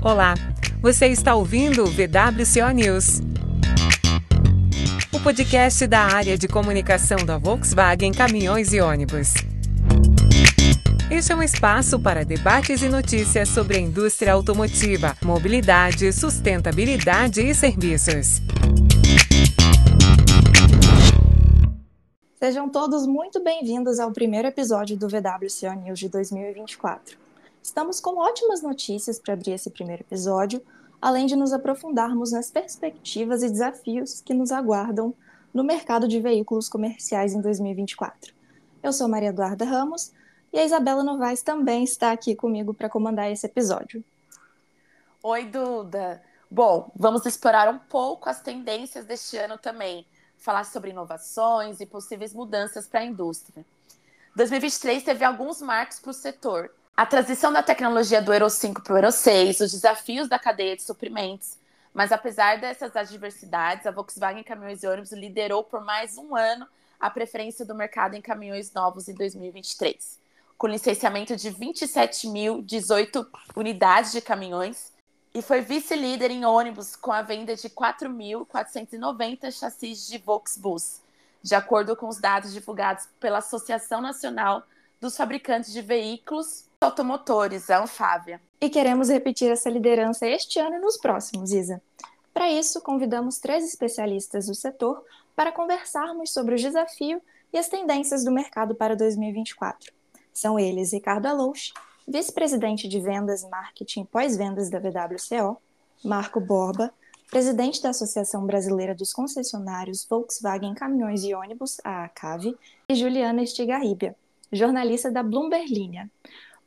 Olá, você está ouvindo o VWCO News. O podcast da área de comunicação da Volkswagen Caminhões e Ônibus. Este é um espaço para debates e notícias sobre a indústria automotiva, mobilidade, sustentabilidade e serviços. Sejam todos muito bem-vindos ao primeiro episódio do VWCO News de 2024. Estamos com ótimas notícias para abrir esse primeiro episódio, além de nos aprofundarmos nas perspectivas e desafios que nos aguardam no mercado de veículos comerciais em 2024. Eu sou Maria Eduarda Ramos e a Isabela Novaes também está aqui comigo para comandar esse episódio. Oi, Duda. Bom, vamos explorar um pouco as tendências deste ano também, falar sobre inovações e possíveis mudanças para a indústria. 2023 teve alguns marcos para o setor, a transição da tecnologia do Euro 5 para o Euro 6, os desafios da cadeia de suprimentos. Mas apesar dessas adversidades, a Volkswagen Caminhões e Ônibus liderou por mais um ano a preferência do mercado em caminhões novos em 2023, com licenciamento de 27.018 unidades de caminhões e foi vice-líder em ônibus com a venda de 4.490 chassis de Volksbus, de acordo com os dados divulgados pela Associação Nacional dos Fabricantes de Veículos automotores, a Anfávia. E queremos repetir essa liderança este ano e nos próximos, Isa. Para isso, convidamos três especialistas do setor para conversarmos sobre o desafio e as tendências do mercado para 2024. São eles Ricardo Alouche, vice-presidente de vendas, marketing e pós-vendas da VWCO, Marco Borba, presidente da Associação Brasileira dos Concessionários Volkswagen Caminhões e Ônibus, a ACAV, e Juliana Estigarribia, jornalista da Bloomberg Linha.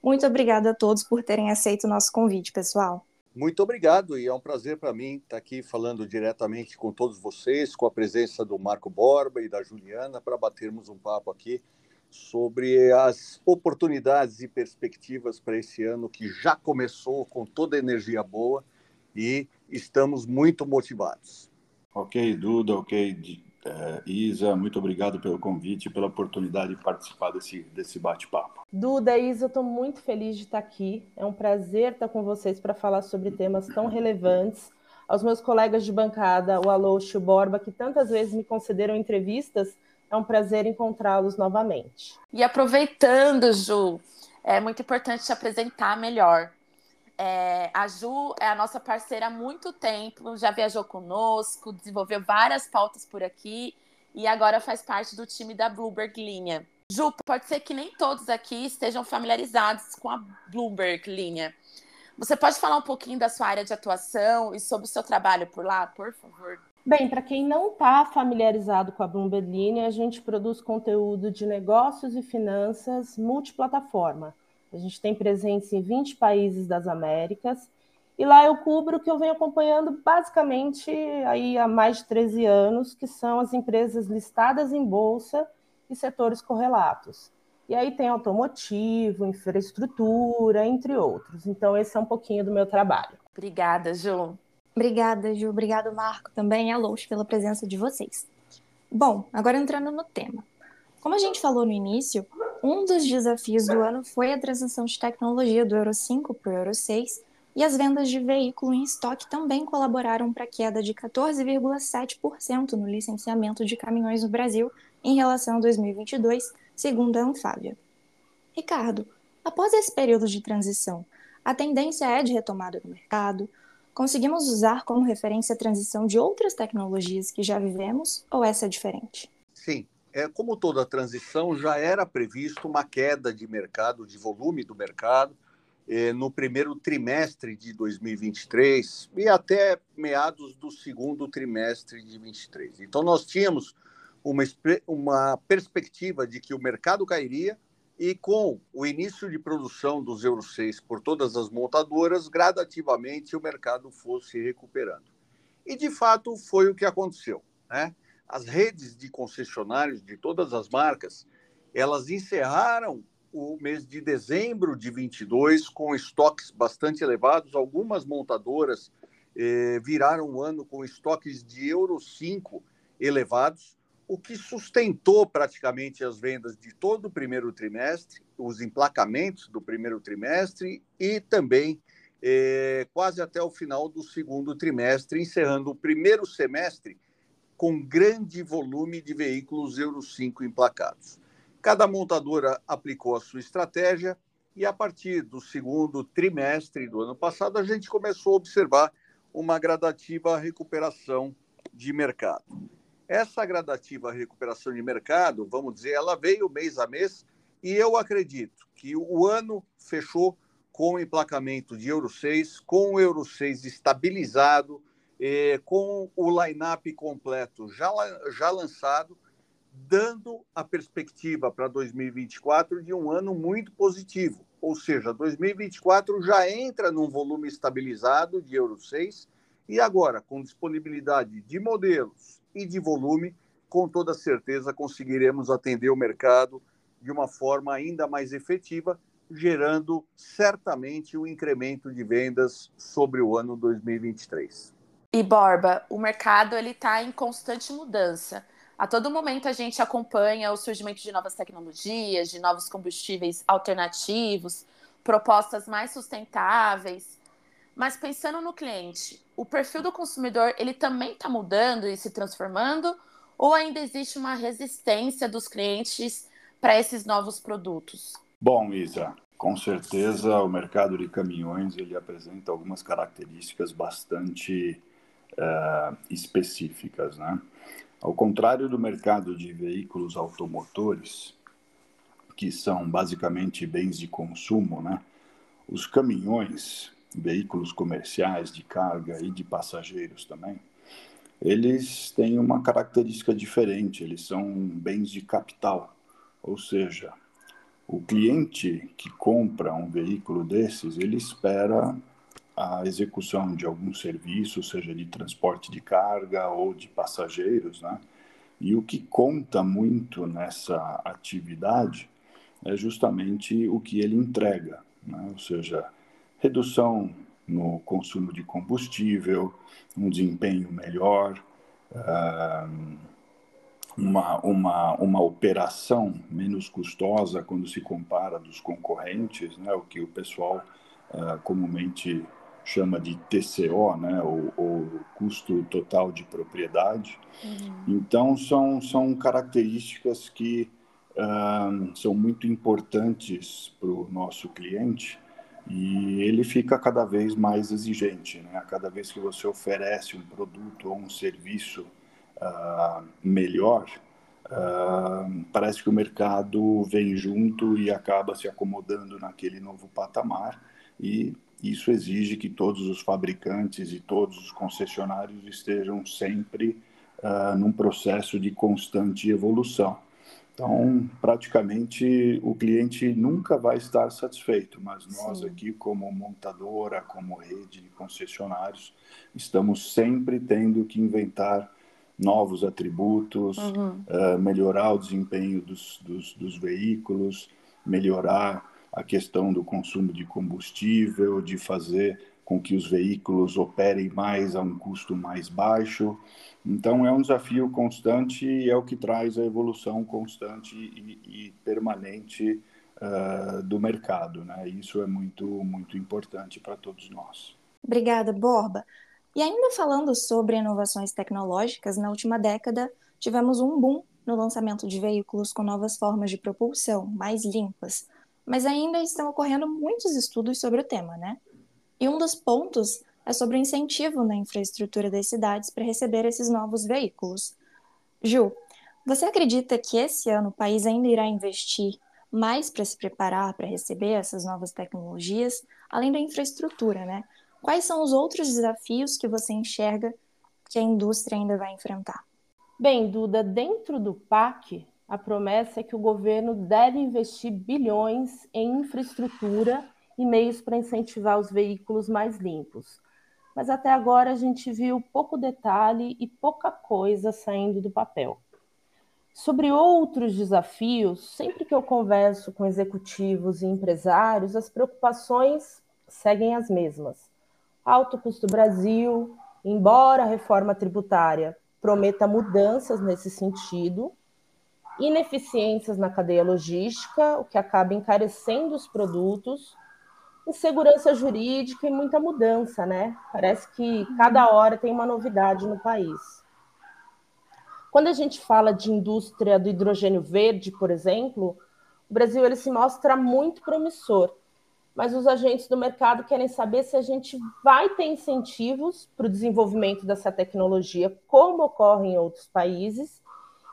Muito obrigada a todos por terem aceito o nosso convite, pessoal. Muito obrigado e é um prazer para mim estar aqui falando diretamente com todos vocês, com a presença do Marco Borba e da Juliana, para batermos um papo aqui sobre as oportunidades e perspectivas para esse ano que já começou com toda a energia boa e estamos muito motivados. Ok, Duda, ok, é, Isa, muito obrigado pelo convite e pela oportunidade de participar desse, desse bate-papo. Duda, Isa, eu estou muito feliz de estar aqui. É um prazer estar com vocês para falar sobre temas tão relevantes. Aos meus colegas de bancada, o Alôxio e o Borba, que tantas vezes me concederam entrevistas, é um prazer encontrá-los novamente. E aproveitando, Ju, é muito importante te apresentar melhor. É, a Ju é a nossa parceira há muito tempo, já viajou conosco, desenvolveu várias pautas por aqui e agora faz parte do time da Bloomberg Linha. Ju, pode ser que nem todos aqui estejam familiarizados com a Bloomberg Linha. Você pode falar um pouquinho da sua área de atuação e sobre o seu trabalho por lá, por favor? Bem, para quem não está familiarizado com a Bloomberg Linha, a gente produz conteúdo de negócios e finanças multiplataforma. A gente tem presença em 20 países das Américas. E lá eu cubro o que eu venho acompanhando basicamente aí há mais de 13 anos, que são as empresas listadas em bolsa e setores correlatos. E aí tem automotivo, infraestrutura, entre outros. Então esse é um pouquinho do meu trabalho. Obrigada, Ju. Obrigada, Ju. Obrigado, Marco, também e a Lous pela presença de vocês. Bom, agora entrando no tema. Como a gente falou no início, um dos desafios do ano foi a transição de tecnologia do Euro 5 para o Euro 6, e as vendas de veículo em estoque também colaboraram para a queda de 14,7% no licenciamento de caminhões no Brasil em relação a 2022, segundo a Anfávia. Ricardo, após esse período de transição, a tendência é de retomada no mercado? Conseguimos usar como referência a transição de outras tecnologias que já vivemos ou essa é diferente? Sim, é, como toda transição, já era previsto uma queda de mercado, de volume do mercado, eh, no primeiro trimestre de 2023 e até meados do segundo trimestre de 2023. Então, nós tínhamos uma, uma perspectiva de que o mercado cairia e, com o início de produção dos Euro 6 por todas as montadoras, gradativamente o mercado fosse recuperando. E, de fato, foi o que aconteceu. Né? As redes de concessionários de todas as marcas, elas encerraram o mês de dezembro de 22 com estoques bastante elevados. Algumas montadoras eh, viraram o ano com estoques de Euro 5 elevados, o que sustentou praticamente as vendas de todo o primeiro trimestre, os emplacamentos do primeiro trimestre e também é, quase até o final do segundo trimestre, encerrando o primeiro semestre com grande volume de veículos Euro 5 emplacados. Cada montadora aplicou a sua estratégia e, a partir do segundo trimestre do ano passado, a gente começou a observar uma gradativa recuperação de mercado. Essa gradativa recuperação de mercado, vamos dizer, ela veio mês a mês e eu acredito que o ano fechou com emplacamento de Euro 6, com o Euro 6 estabilizado, eh, com o line-up completo já, já lançado, dando a perspectiva para 2024 de um ano muito positivo. Ou seja, 2024 já entra num volume estabilizado de Euro 6 e agora, com disponibilidade de modelos e de volume, com toda certeza conseguiremos atender o mercado de uma forma ainda mais efetiva, gerando certamente um incremento de vendas sobre o ano 2023. E Borba, o mercado ele está em constante mudança. A todo momento a gente acompanha o surgimento de novas tecnologias, de novos combustíveis alternativos, propostas mais sustentáveis. Mas pensando no cliente, o perfil do consumidor ele também está mudando e se transformando, ou ainda existe uma resistência dos clientes para esses novos produtos? Bom, Isa, com certeza o mercado de caminhões ele apresenta algumas características bastante uh, específicas, né? Ao contrário do mercado de veículos automotores, que são basicamente bens de consumo, né? Os caminhões, veículos comerciais de carga e de passageiros também, eles têm uma característica diferente, eles são bens de capital. Ou seja, o cliente que compra um veículo desses, ele espera a execução de algum serviço, seja de transporte de carga ou de passageiros, né? E o que conta muito nessa atividade é justamente o que ele entrega, né? ou seja, redução no consumo de combustível, um desempenho melhor, uh, uma, uma, uma operação menos custosa quando se compara dos concorrentes, né, o que o pessoal uh, comumente chama de TCO, né, o, o custo total de propriedade. Uhum. Então, são, são características que uh, são muito importantes para o nosso cliente e ele fica cada vez mais exigente. Né? Cada vez que você oferece um produto ou um serviço uh, melhor, uh, parece que o mercado vem junto e acaba se acomodando naquele novo patamar e isso exige que todos os fabricantes e todos os concessionários estejam sempre uh, num processo de constante evolução. Então, praticamente, o cliente nunca vai estar satisfeito, mas nós Sim. aqui, como montadora, como rede de concessionários, estamos sempre tendo que inventar novos atributos, uhum. uh, melhorar o desempenho dos, dos, dos, veículos, melhorar a questão do consumo de combustível, de fazer com que os veículos operem mais a um custo mais baixo. Então, é um desafio constante e é o que traz a evolução constante e, e permanente uh, do mercado. Né? Isso é muito, muito importante para todos nós. Obrigada, Borba. E ainda falando sobre inovações tecnológicas, na última década tivemos um boom no lançamento de veículos com novas formas de propulsão, mais limpas, mas ainda estão ocorrendo muitos estudos sobre o tema, né? E um dos pontos é sobre o incentivo na infraestrutura das cidades para receber esses novos veículos. Ju, você acredita que esse ano o país ainda irá investir mais para se preparar para receber essas novas tecnologias, além da infraestrutura, né? Quais são os outros desafios que você enxerga que a indústria ainda vai enfrentar? Bem, Duda, dentro do PAC, a promessa é que o governo deve investir bilhões em infraestrutura e meios para incentivar os veículos mais limpos. Mas até agora a gente viu pouco detalhe e pouca coisa saindo do papel. Sobre outros desafios, sempre que eu converso com executivos e empresários, as preocupações seguem as mesmas alto custo Brasil, embora a reforma tributária prometa mudanças nesse sentido, ineficiências na cadeia logística, o que acaba encarecendo os produtos, insegurança jurídica e muita mudança, né? Parece que cada hora tem uma novidade no país. Quando a gente fala de indústria do hidrogênio verde, por exemplo, o Brasil ele se mostra muito promissor, mas os agentes do mercado querem saber se a gente vai ter incentivos para o desenvolvimento dessa tecnologia, como ocorre em outros países,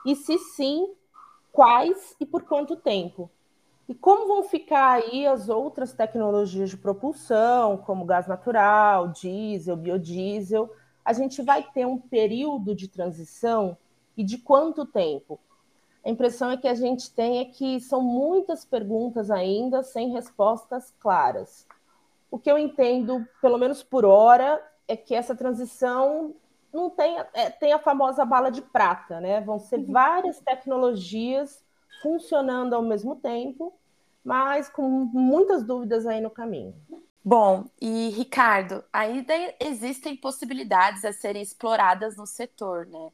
e se sim, quais e por quanto tempo. E como vão ficar aí as outras tecnologias de propulsão, como gás natural, diesel, biodiesel? A gente vai ter um período de transição e de quanto tempo? A impressão é que a gente tem é que são muitas perguntas ainda sem respostas claras. O que eu entendo, pelo menos por hora, é que essa transição não tem, é, tem a famosa bala de prata, né? Vão ser uhum. várias tecnologias funcionando ao mesmo tempo, mas com muitas dúvidas aí no caminho. Bom, e Ricardo, ainda existem possibilidades a serem exploradas no setor, né?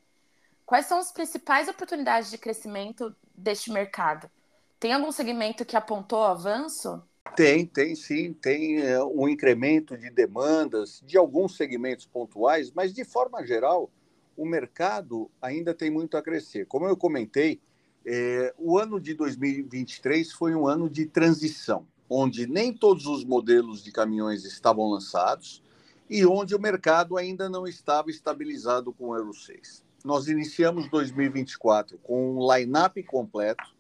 Quais são as principais oportunidades de crescimento deste mercado? Tem algum segmento que apontou avanço? Tem, tem sim, tem é, um incremento de demandas de alguns segmentos pontuais, mas de forma geral, o mercado ainda tem muito a crescer. Como eu comentei, é, o ano de 2023 foi um ano de transição, onde nem todos os modelos de caminhões estavam lançados e onde o mercado ainda não estava estabilizado com o Euro 6. Nós iniciamos 2024 com um line-up completo,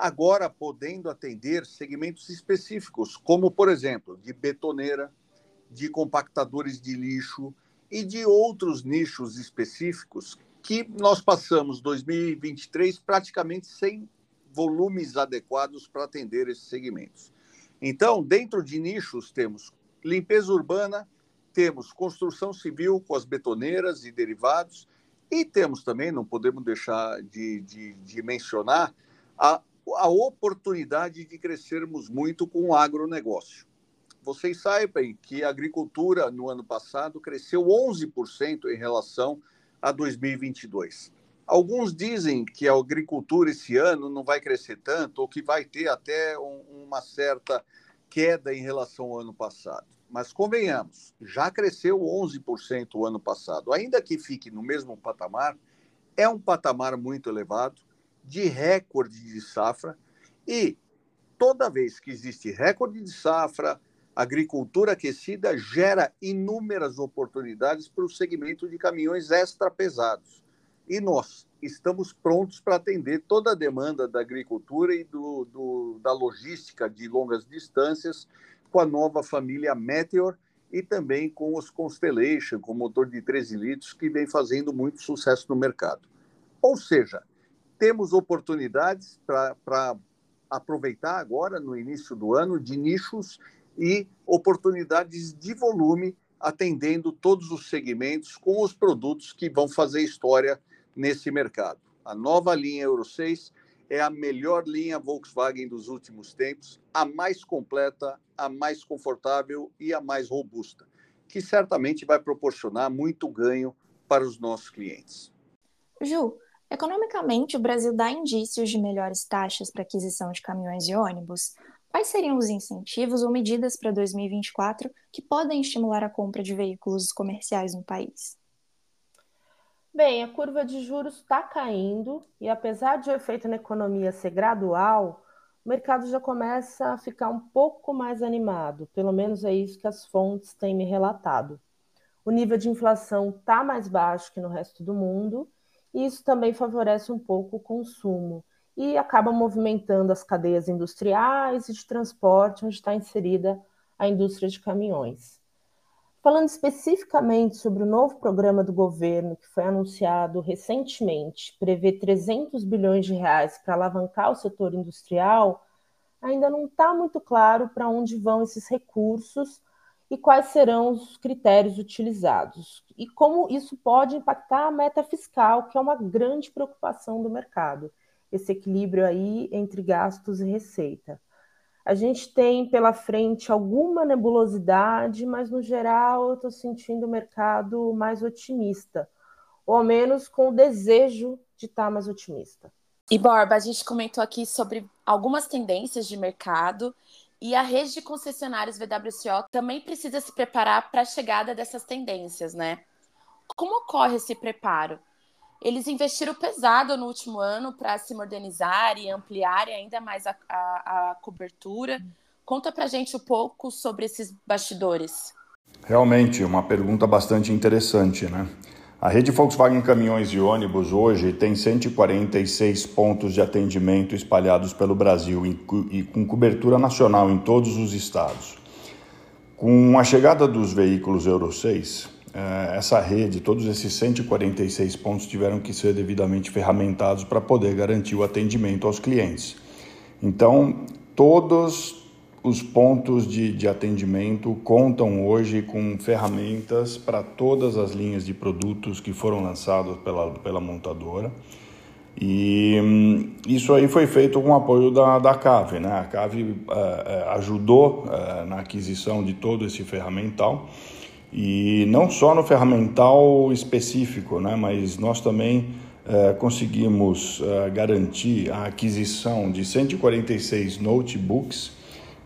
agora podendo atender segmentos específicos, como, por exemplo, de betoneira, de compactadores de lixo e de outros nichos específicos que nós passamos 2023 praticamente sem volumes adequados para atender esses segmentos. Então, dentro de nichos, temos limpeza urbana, temos construção civil com as betoneiras e derivados, e temos também, não podemos deixar de, de, de mencionar, a, a oportunidade de crescermos muito com o agronegócio. Vocês sabem que a agricultura no ano passado cresceu 11% em relação a 2022. Alguns dizem que a agricultura esse ano não vai crescer tanto, ou que vai ter até um, uma certa queda em relação ao ano passado mas convenhamos, já cresceu 11% o ano passado. Ainda que fique no mesmo patamar, é um patamar muito elevado, de recorde de safra, e toda vez que existe recorde de safra, agricultura aquecida gera inúmeras oportunidades para o segmento de caminhões extra pesados. E nós estamos prontos para atender toda a demanda da agricultura e do, do da logística de longas distâncias com a nova família Meteor e também com os Constellation, com motor de 13 litros, que vem fazendo muito sucesso no mercado. Ou seja, temos oportunidades para aproveitar agora, no início do ano, de nichos e oportunidades de volume, atendendo todos os segmentos com os produtos que vão fazer história nesse mercado. A nova linha Euro 6 é a melhor linha Volkswagen dos últimos tempos, a mais completa, a mais confortável e a mais robusta, que certamente vai proporcionar muito ganho para os nossos clientes. Ju, economicamente, o Brasil dá indícios de melhores taxas para aquisição de caminhões e ônibus. Quais seriam os incentivos ou medidas para 2024 que podem estimular a compra de veículos comerciais no país? Bem, a curva de juros está caindo e, apesar de o efeito na economia ser gradual, o mercado já começa a ficar um pouco mais animado. Pelo menos é isso que as fontes têm me relatado. O nível de inflação está mais baixo que no resto do mundo e isso também favorece um pouco o consumo e acaba movimentando as cadeias industriais e de transporte onde está inserida a indústria de caminhões. Falando especificamente sobre o novo programa do governo que foi anunciado recentemente, prevê 300 bilhões de reais para alavancar o setor industrial, ainda não está muito claro para onde vão esses recursos e quais serão os critérios utilizados e como isso pode impactar a meta fiscal, que é uma grande preocupação do mercado, esse equilíbrio aí entre gastos e receita. A gente tem pela frente alguma nebulosidade, mas no geral eu estou sentindo o mercado mais otimista, ou ao menos com o desejo de estar tá mais otimista. E Borba, a gente comentou aqui sobre algumas tendências de mercado E a rede de concessionários VWCO também precisa se preparar para a chegada dessas tendências, né? Como ocorre esse preparo? Eles investiram pesado no último ano para se modernizar e ampliar ainda mais a, a, a cobertura. Conta para gente um pouco sobre esses bastidores. Realmente, uma pergunta bastante interessante, né? A rede Volkswagen Caminhões e Ônibus hoje tem 146 pontos de atendimento espalhados pelo Brasil e com cobertura nacional em todos os estados. Com a chegada dos veículos Euro 6, eh, essa rede, todos esses 146 pontos tiveram que ser devidamente ferramentados para poder garantir o atendimento aos clientes. Então, todos os pontos de, de atendimento contam hoje com ferramentas para todas as linhas de produtos que foram lançados pela, pela montadora. E hum, isso aí foi feito com o apoio da, da CAVE. Né? A CAVE uh, ajudou uh, na aquisição de todo esse ferramental. E não só no ferramental específico, né? mas nós também uh, conseguimos garantir a aquisição de 146 notebooks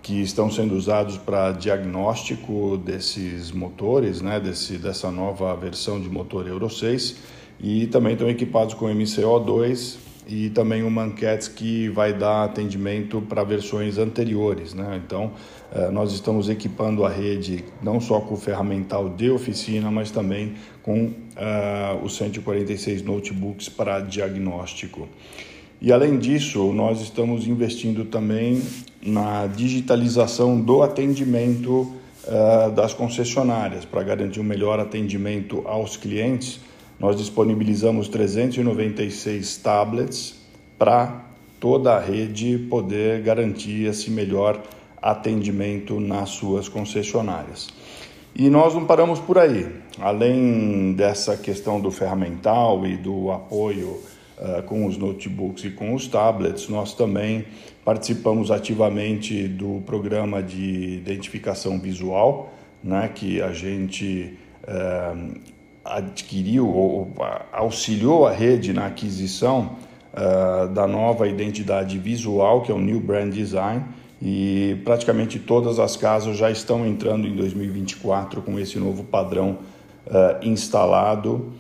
que estão sendo usados para diagnóstico desses motores, né, desse, dessa nova versão de motor Euro 6, e também estão equipados com MCO2 e também o Manquetes que vai dar atendimento para versões anteriores. Né? Então, eh, nós estamos equipando a rede não só com o ferramental de oficina, mas também com uh, os 146 notebooks para diagnóstico. E além disso, nós estamos investindo também na digitalização do atendimento uh, das concessionárias para garantir um melhor atendimento aos clientes. Nós disponibilizamos 396 tablets para toda a rede poder garantir esse melhor atendimento nas suas concessionárias. E nós não paramos por aí. Além dessa questão do ferramental e do apoio com os notebooks e com os tablets, nós também participamos ativamente do programa de identificação visual, né, que a gente uh, adquiriu ou auxiliou a rede na aquisição uh, da nova identidade visual, que é o New Brand Design, e praticamente todas as casas já estão entrando em 2024 com esse novo padrão instalado.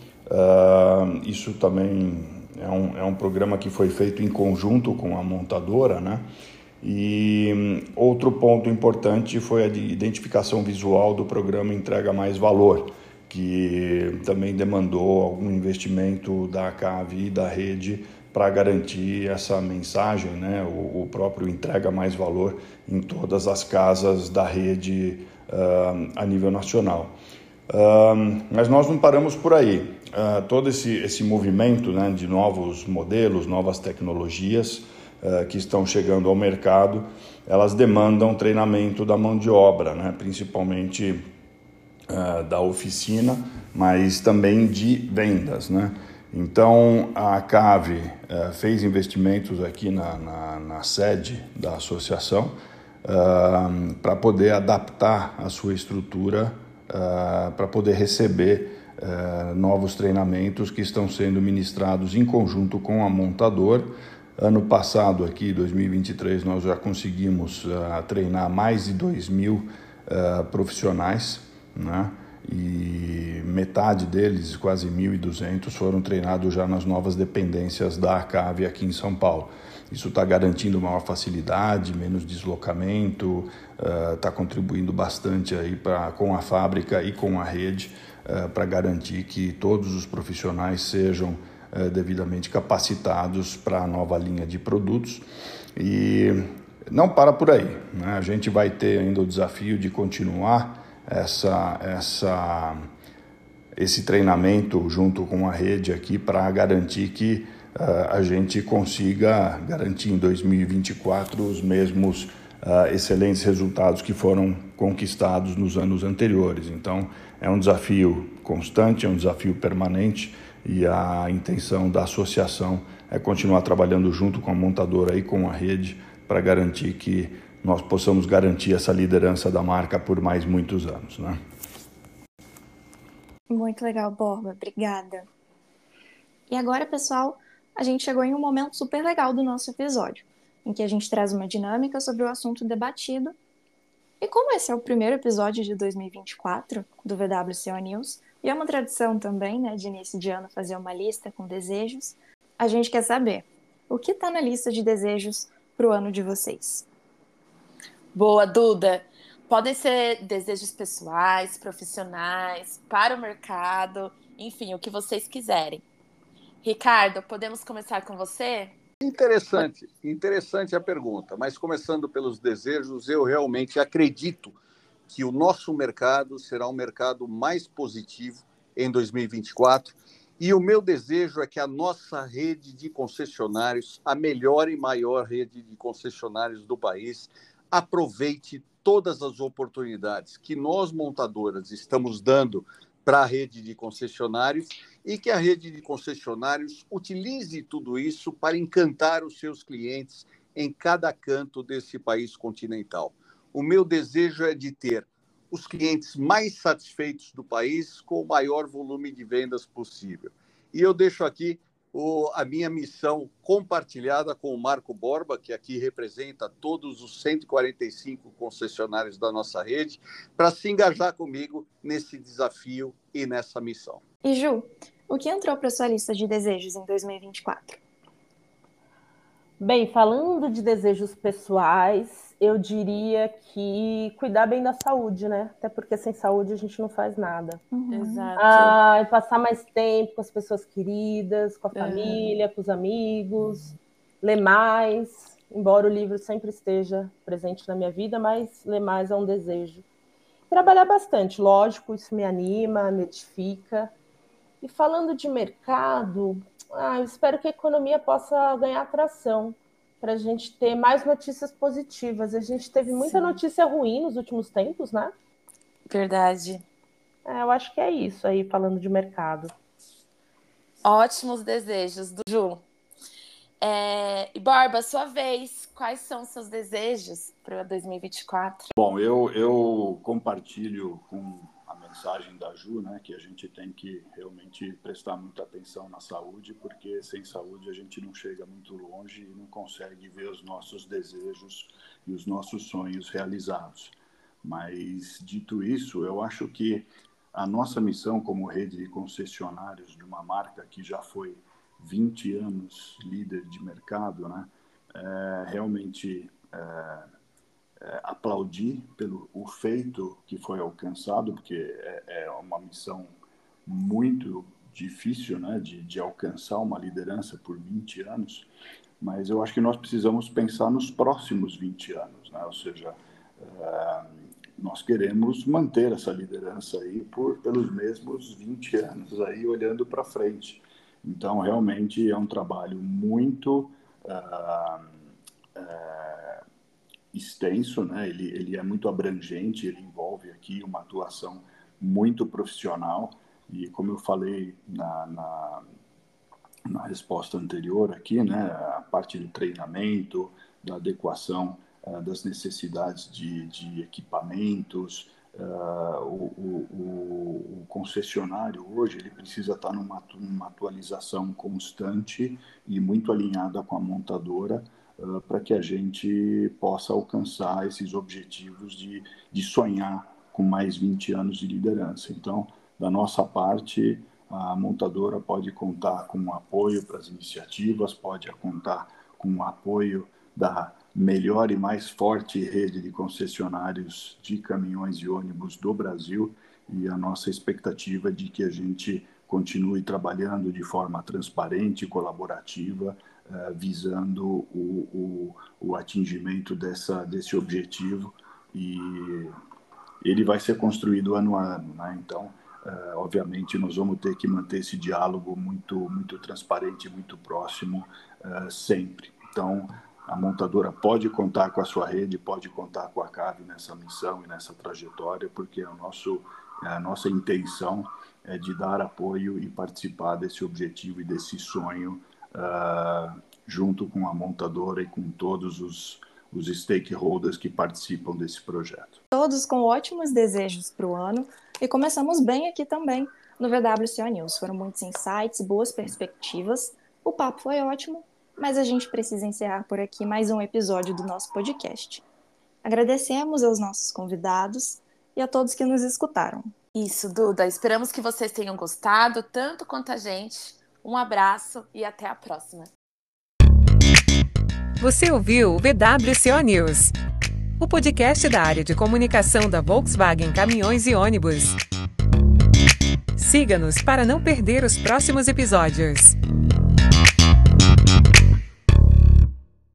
Isso também é um, é um programa que foi feito em conjunto com a montadora, né? E um, outro ponto importante foi a de identificação visual do programa Entrega Mais Valor, que também demandou algum investimento da CAV e da rede para garantir essa mensagem, né? o, o, próprio Entrega Mais Valor em todas as casas da rede uh, a nível nacional. Uh, mas nós não paramos por aí uh, todo esse, esse movimento né, de novos modelos, novas tecnologias uh, que estão chegando ao mercado, elas demandam treinamento da mão de obra, né, principalmente uh, da oficina, mas também de vendas. Né? Então, a CAVE fez investimentos aqui na, na, na sede da associação para poder adaptar a sua estrutura para poder receber uh, novos treinamentos que estão sendo ministrados em conjunto com a montador. Ano passado, aqui, 2023, nós já conseguimos uh, treinar mais de 2 mil uh, profissionais, né? e metade deles, quase 1.200, foram treinados já nas novas dependências da ACAV aqui em São Paulo. Isso está garantindo maior facilidade, menos deslocamento, está uh, contribuindo bastante aí pra, com a fábrica e com a rede para garantir que todos os profissionais sejam uh, devidamente capacitados para a nova linha de produtos. E não para por aí, né? a gente vai ter ainda o desafio de continuar essa, essa, esse treinamento junto com a rede aqui para garantir que uh, a gente consiga garantir em 2024 os mesmos uh, excelentes resultados que foram conquistados nos anos anteriores. Então, é um desafio constante, é um desafio permanente e a intenção da associação é continuar trabalhando junto com a montadora e com a rede para garantir que nós possamos garantir essa liderança da marca por mais muitos anos. Né? Muito legal, Borba. Obrigada. E agora, pessoal, a gente chegou em um momento super legal do nosso episódio, em que a gente traz uma dinâmica sobre o assunto debatido E como esse é o primeiro episódio de 2024 do VWCO News, e é uma tradição também, né, de início de ano fazer uma lista com desejos, a gente quer saber o que está na lista de desejos para o ano de vocês. Boa, Duda! Podem ser desejos pessoais, profissionais, para o mercado, enfim, o que vocês quiserem. Ricardo, podemos começar com você? Interessante, interessante a pergunta, mas começando pelos desejos, eu realmente acredito que o nosso mercado será um mercado mais positivo em 2024 e o meu desejo é que a nossa rede de concessionários, a melhor e maior rede de concessionários do país, aproveite todas as oportunidades que nós montadoras estamos dando para a rede de concessionários e que a rede de concessionários utilize tudo isso para encantar os seus clientes em cada canto desse país continental. O meu desejo é de ter os clientes mais satisfeitos do país com o maior volume de vendas possível. E eu deixo aqui o, a minha missão compartilhada com o Marco Borba, que aqui representa todos os 145 concessionários da nossa rede, para se engajar comigo nesse desafio e nessa missão. E Ju, o que entrou para sua lista de desejos em 2024? Bem, falando de desejos pessoais, eu diria que cuidar bem da saúde, né? Até porque sem saúde a gente não faz nada. Uhum. Exato. Ah, e passar mais tempo com as pessoas queridas, com a família, com os amigos, ler mais. Embora o livro sempre esteja presente na minha vida, mas ler mais é um desejo. Trabalhar bastante, lógico, isso me anima, me edifica. E falando de mercado, ah, eu espero que a economia possa ganhar atração para a gente ter mais notícias positivas. A gente teve muita Sim. notícia ruim nos últimos tempos, né? Verdade. É, eu acho que é isso aí, falando de mercado. Ótimos desejos do Ju. É, e Borba, sua vez, quais são os seus desejos para 2024? Bom, eu, eu compartilho com mensagem da Ju, né, que a gente tem que realmente prestar muita atenção na saúde, porque sem saúde a gente não chega muito longe e não consegue ver os nossos desejos e os nossos sonhos realizados. Mas, dito isso, eu acho que a nossa missão como rede de concessionários de uma marca que já foi 20 anos líder de mercado, né, é realmente é, aplaudir pelo o feito que foi alcançado, porque é, é uma missão muito difícil né, de, de alcançar uma liderança por 20 anos, mas eu acho que nós precisamos pensar nos próximos 20 anos, né? ou seja, é, nós queremos manter essa liderança aí por pelos mesmos 20 anos aí olhando para frente. Então realmente é um trabalho muito uh, extenso, né? ele, ele é muito abrangente, ele envolve aqui uma atuação muito profissional e como eu falei na, na, na resposta anterior aqui, né, a parte do treinamento, da adequação uh, das necessidades de, de equipamentos, uh, o, o, o, concessionário hoje ele precisa estar numa, numa atualização constante e muito alinhada com a montadora para que a gente possa alcançar esses objetivos de, de sonhar com mais 20 anos de liderança. Então, da nossa parte, a montadora pode contar com apoio para as iniciativas, pode contar com apoio da melhor e mais forte rede de concessionários de caminhões e ônibus do Brasil e a nossa expectativa é de que a gente continue trabalhando de forma transparente colaborativa visando o, o, o, atingimento dessa, desse objetivo e ele vai ser construído ano a ano, né? Então, uh, obviamente, nós vamos ter que manter esse diálogo muito, muito transparente, muito próximo uh, sempre. Então, a montadora pode contar com a sua rede, pode contar com a CAV nessa missão e nessa trajetória, porque é o nosso, é a nossa intenção é de dar apoio e participar desse objetivo e desse sonho junto com a montadora e com todos os, os stakeholders que participam desse projeto. Todos com ótimos desejos para o ano e começamos bem aqui também no VWCO News. Foram muitos insights, boas perspectivas. O papo foi ótimo, mas a gente precisa encerrar por aqui mais um episódio do nosso podcast. Agradecemos aos nossos convidados e a todos que nos escutaram. Isso, Duda. Esperamos que vocês tenham gostado, tanto quanto a gente. Um abraço e até a próxima. Você ouviu o VWCO News, o podcast da área de comunicação da Volkswagen Caminhões e Ônibus. Siga-nos para não perder os próximos episódios.